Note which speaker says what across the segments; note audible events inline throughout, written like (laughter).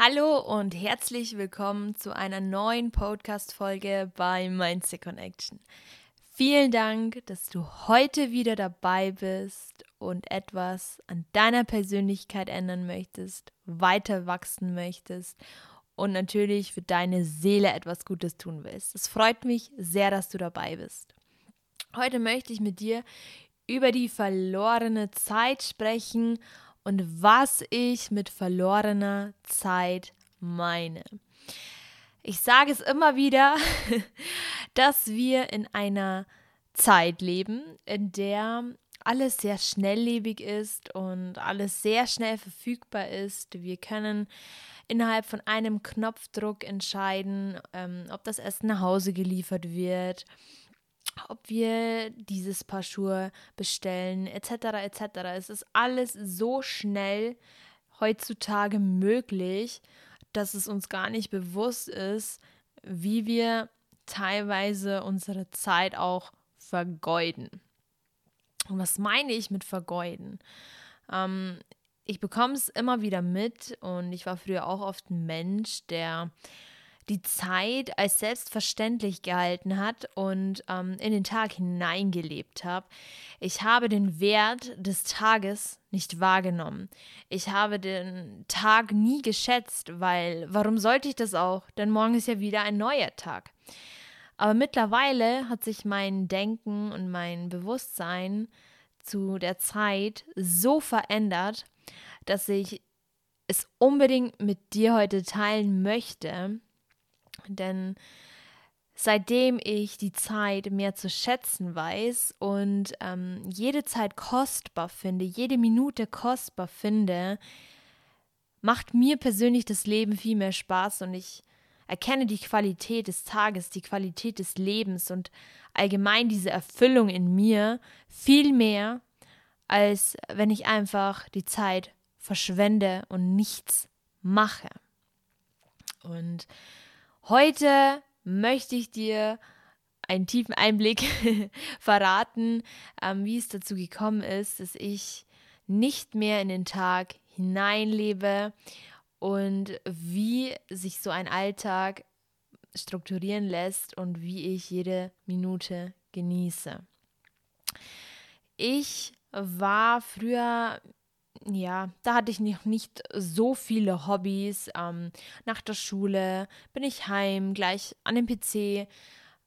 Speaker 1: Hallo und herzlich willkommen zu einer neuen Podcast-Folge bei Mindset Connection. Vielen Dank, dass du heute wieder dabei bist und etwas an deiner Persönlichkeit ändern möchtest, weiter wachsen möchtest und natürlich für deine Seele etwas Gutes tun willst. Es freut mich sehr, dass du dabei bist. Heute möchte ich mit dir über die verlorene Zeit sprechen und was ich mit verlorener Zeit meine. Ich sage es immer wieder, (laughs) dass wir in einer Zeit leben, in der alles sehr schnelllebig ist und alles sehr schnell verfügbar ist. Wir können innerhalb von einem Knopfdruck entscheiden, ähm, ob das Essen nach Hause geliefert wird, ob wir dieses Paar Schuhe bestellen, etc. etc. Es ist alles so schnell heutzutage möglich, dass es uns gar nicht bewusst ist, wie wir teilweise unsere Zeit auch vergeuden. Und was meine ich mit vergeuden? Ähm, ich bekomme es immer wieder mit und ich war früher auch oft ein Mensch, der die Zeit als selbstverständlich gehalten hat und ähm, in den Tag hineingelebt habe. Ich habe den Wert des Tages nicht wahrgenommen. Ich habe den Tag nie geschätzt, weil warum sollte ich das auch? Denn morgen ist ja wieder ein neuer Tag. Aber mittlerweile hat sich mein Denken und mein Bewusstsein zu der Zeit so verändert, dass ich es unbedingt mit dir heute teilen möchte, denn seitdem ich die Zeit mehr zu schätzen weiß und ähm, jede Zeit kostbar finde, jede Minute kostbar finde, macht mir persönlich das Leben viel mehr Spaß und ich erkenne die Qualität des Tages, die Qualität des Lebens und allgemein diese Erfüllung in mir viel mehr, als wenn ich einfach die Zeit verschwende und nichts mache. Und Heute möchte ich dir einen tiefen Einblick (laughs) verraten, ähm, wie es dazu gekommen ist, dass ich nicht mehr in den Tag hineinlebe und wie sich so ein Alltag strukturieren lässt und wie ich jede Minute genieße. Ich war früher ja, da hatte ich noch nicht so viele Hobbys. Ähm, nach der Schule bin ich heim, gleich an dem PC,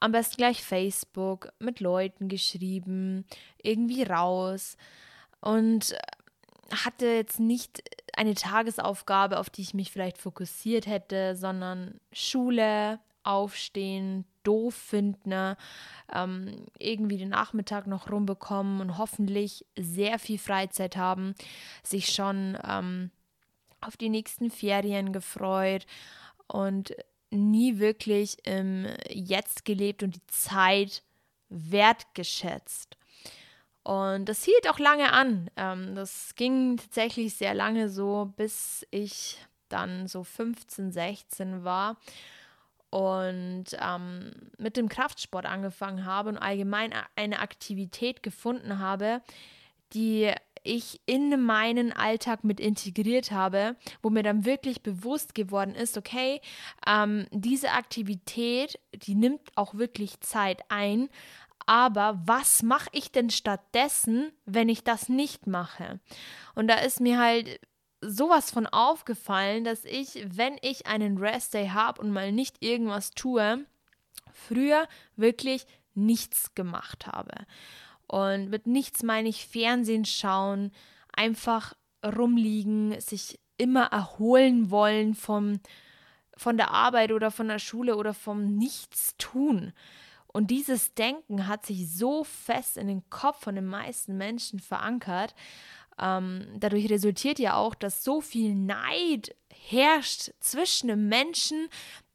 Speaker 1: am besten gleich Facebook, mit Leuten geschrieben, irgendwie raus und äh, hatte jetzt nicht eine Tagesaufgabe, auf die ich mich vielleicht fokussiert hätte, sondern Schule, Aufstehen, doof finden, ne? ähm, irgendwie den Nachmittag noch rumbekommen und hoffentlich sehr viel Freizeit haben, sich schon ähm, auf die nächsten Ferien gefreut und nie wirklich im Jetzt gelebt und die Zeit wertgeschätzt. Und das hielt auch lange an. Ähm, das ging tatsächlich sehr lange so, bis ich dann so 15, 16 war und ähm, mit dem Kraftsport angefangen habe und allgemein eine Aktivität gefunden habe, die ich in meinen Alltag mit integriert habe, wo mir dann wirklich bewusst geworden ist, okay, ähm, diese Aktivität, die nimmt auch wirklich Zeit ein, aber was mache ich denn stattdessen, wenn ich das nicht mache? Und da ist mir halt sowas von aufgefallen, dass ich, wenn ich einen Rest-Day habe und mal nicht irgendwas tue, früher wirklich nichts gemacht habe. Und mit nichts meine ich Fernsehen schauen, einfach rumliegen, sich immer erholen wollen vom, von der Arbeit oder von der Schule oder vom Nichtstun. Und dieses Denken hat sich so fest in den Kopf von den meisten Menschen verankert, ähm, dadurch resultiert ja auch, dass so viel Neid herrscht zwischen Menschen,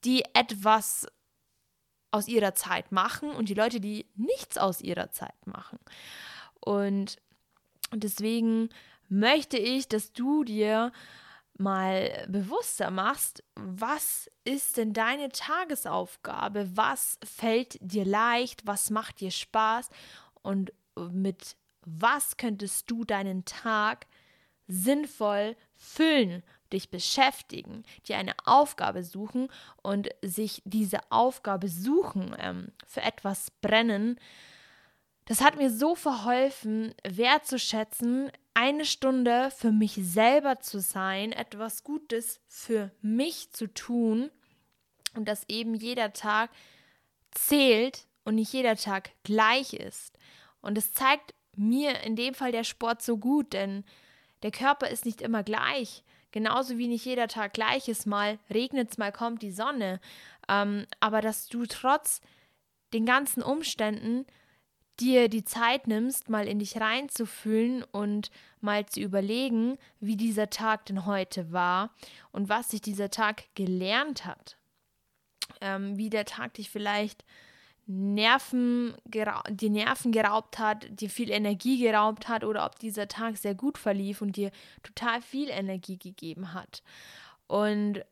Speaker 1: die etwas aus ihrer Zeit machen und die Leute, die nichts aus ihrer Zeit machen. Und deswegen möchte ich, dass du dir mal bewusster machst, was ist denn deine Tagesaufgabe, was fällt dir leicht, was macht dir Spaß? Und mit was könntest du deinen Tag sinnvoll füllen, dich beschäftigen, dir eine Aufgabe suchen und sich diese Aufgabe suchen, ähm, für etwas brennen, das hat mir so verholfen, wertzuschätzen, eine Stunde für mich selber zu sein, etwas Gutes für mich zu tun und dass eben jeder Tag zählt und nicht jeder Tag gleich ist. Und es zeigt mir in dem Fall der Sport so gut, denn der Körper ist nicht immer gleich. Genauso wie nicht jeder Tag gleich ist, mal regnet es, mal kommt die Sonne. Ähm, aber dass du trotz den ganzen Umständen dir die Zeit nimmst, mal in dich reinzufühlen und mal zu überlegen, wie dieser Tag denn heute war und was sich dieser Tag gelernt hat. Ähm, wie der Tag dich vielleicht Nerven die Nerven geraubt hat, dir viel Energie geraubt hat oder ob dieser Tag sehr gut verlief und dir total viel Energie gegeben hat. Und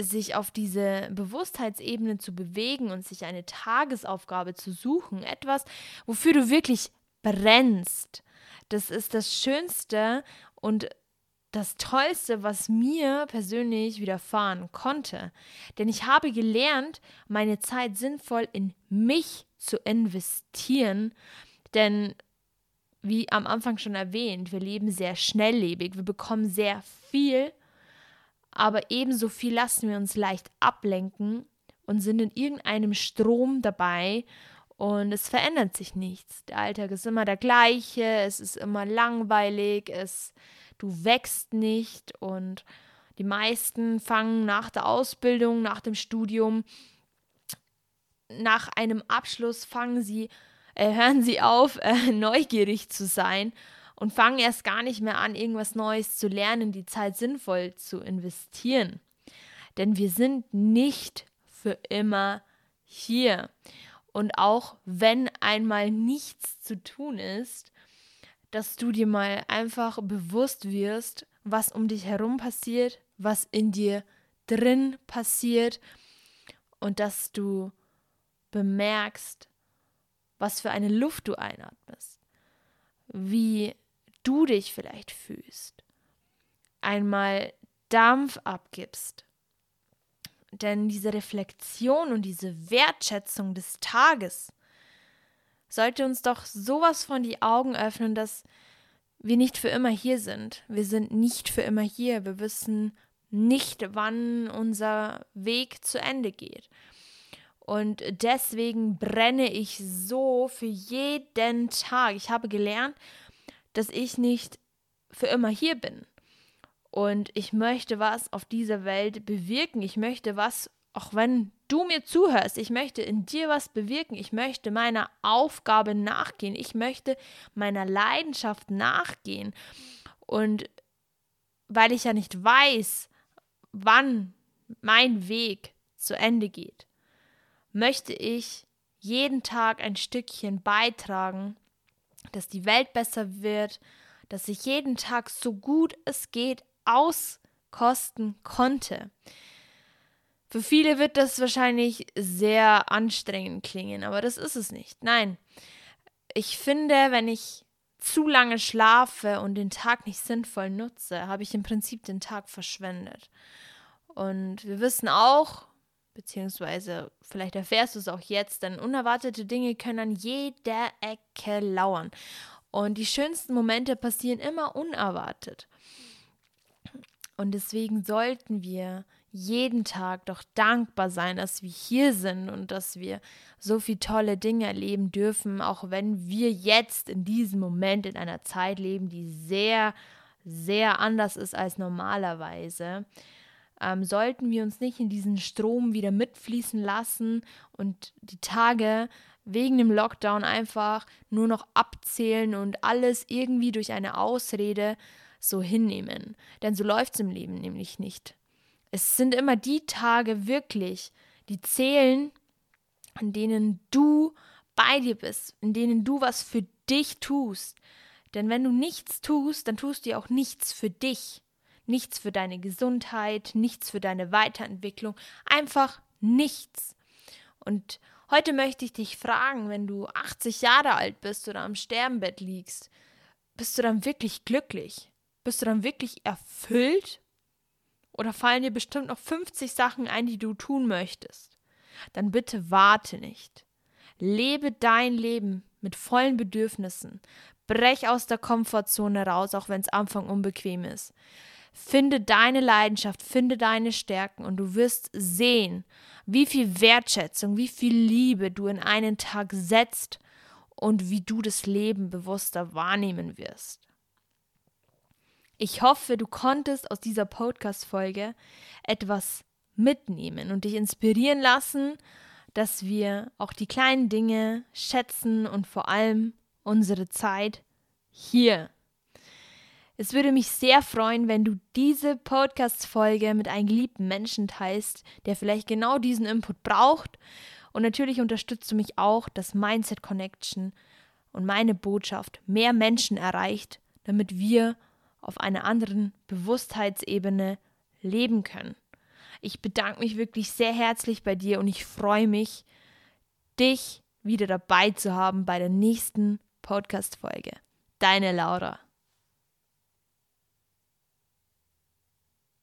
Speaker 1: sich auf diese Bewusstheitsebene zu bewegen und sich eine Tagesaufgabe zu suchen, etwas, wofür du wirklich brennst. Das ist das Schönste und das Tollste, was mir persönlich widerfahren konnte. Denn ich habe gelernt, meine Zeit sinnvoll in mich zu investieren. Denn, wie am Anfang schon erwähnt, wir leben sehr schnelllebig, wir bekommen sehr viel, aber ebenso viel lassen wir uns leicht ablenken und sind in irgendeinem Strom dabei und es verändert sich nichts. Der Alltag ist immer der gleiche, es ist immer langweilig, es du wächst nicht und die meisten fangen nach der Ausbildung, nach dem Studium, nach einem Abschluss fangen sie, äh, hören sie auf, äh, (laughs) neugierig zu sein und fangen erst gar nicht mehr an, irgendwas Neues zu lernen, die Zeit sinnvoll zu investieren. Denn wir sind nicht für immer hier. Und auch wenn einmal nichts zu tun ist, dass du dir mal einfach bewusst wirst, was um dich herum passiert, was in dir drin passiert und dass du bemerkst, was für eine Luft du einatmest, wie du dich vielleicht fühlst, einmal Dampf abgibst. Denn diese Reflexion und diese Wertschätzung des Tages, sollte uns doch sowas von die Augen öffnen, dass wir nicht für immer hier sind. Wir sind nicht für immer hier. Wir wissen nicht, wann unser Weg zu Ende geht. Und deswegen brenne ich so für jeden Tag. Ich habe gelernt, dass ich nicht für immer hier bin. Und ich möchte was auf dieser Welt bewirken. Ich möchte was, auch wenn du mir zuhörst, ich möchte in dir was bewirken, ich möchte meiner Aufgabe nachgehen, ich möchte meiner Leidenschaft nachgehen. Und weil ich ja nicht weiß, wann mein Weg zu Ende geht, möchte ich jeden Tag ein Stückchen beitragen, dass die Welt besser wird, dass ich jeden Tag so gut es geht auskosten konnte. Für viele wird das wahrscheinlich sehr anstrengend klingen, aber das ist es nicht. Nein, ich finde, wenn ich zu lange schlafe und den Tag nicht sinnvoll nutze, habe ich im Prinzip den Tag verschwendet. Und wir wissen auch, beziehungsweise vielleicht erfährst du es auch jetzt, denn unerwartete Dinge können an jeder Ecke lauern. Und die schönsten Momente passieren immer unerwartet. Und deswegen sollten wir jeden Tag doch dankbar sein, dass wir hier sind und dass wir so viele tolle Dinge erleben dürfen, auch wenn wir jetzt in diesem Moment in einer Zeit leben, die sehr, sehr anders ist als normalerweise. Ähm, sollten wir uns nicht in diesen Strom wieder mitfließen lassen und die Tage wegen dem Lockdown einfach nur noch abzählen und alles irgendwie durch eine Ausrede so hinnehmen. Denn so läuft es im Leben nämlich nicht. Es sind immer die Tage wirklich, die zählen, an denen du bei dir bist, in denen du was für dich tust. Denn wenn du nichts tust, dann tust du auch nichts für dich. Nichts für deine Gesundheit, nichts für deine Weiterentwicklung, einfach nichts. Und heute möchte ich dich fragen, wenn du 80 Jahre alt bist oder am Sterbenbett liegst, bist du dann wirklich glücklich? Bist du dann wirklich erfüllt Oder fallen dir bestimmt noch 50 Sachen ein, die du tun möchtest? Dann bitte warte nicht. Lebe dein Leben mit vollen Bedürfnissen. Brech aus der Komfortzone raus, auch wenn es am Anfang unbequem ist. Finde deine Leidenschaft, finde deine Stärken und du wirst sehen, wie viel Wertschätzung, wie viel Liebe du in einen Tag setzt und wie du das Leben bewusster wahrnehmen wirst. Ich hoffe, du konntest aus dieser Podcast-Folge etwas mitnehmen und dich inspirieren lassen, dass wir auch die kleinen Dinge schätzen und vor allem unsere Zeit hier. Es würde mich sehr freuen, wenn du diese Podcast-Folge mit einem geliebten Menschen teilst, der vielleicht genau diesen Input braucht. Und natürlich unterstützt du mich auch, dass Mindset Connection und meine Botschaft mehr Menschen erreicht, damit wir auf einer anderen Bewusstheitsebene leben können. Ich bedanke mich wirklich sehr herzlich bei dir und ich freue mich, dich wieder dabei zu haben bei der nächsten Podcast-Folge. Deine Laura.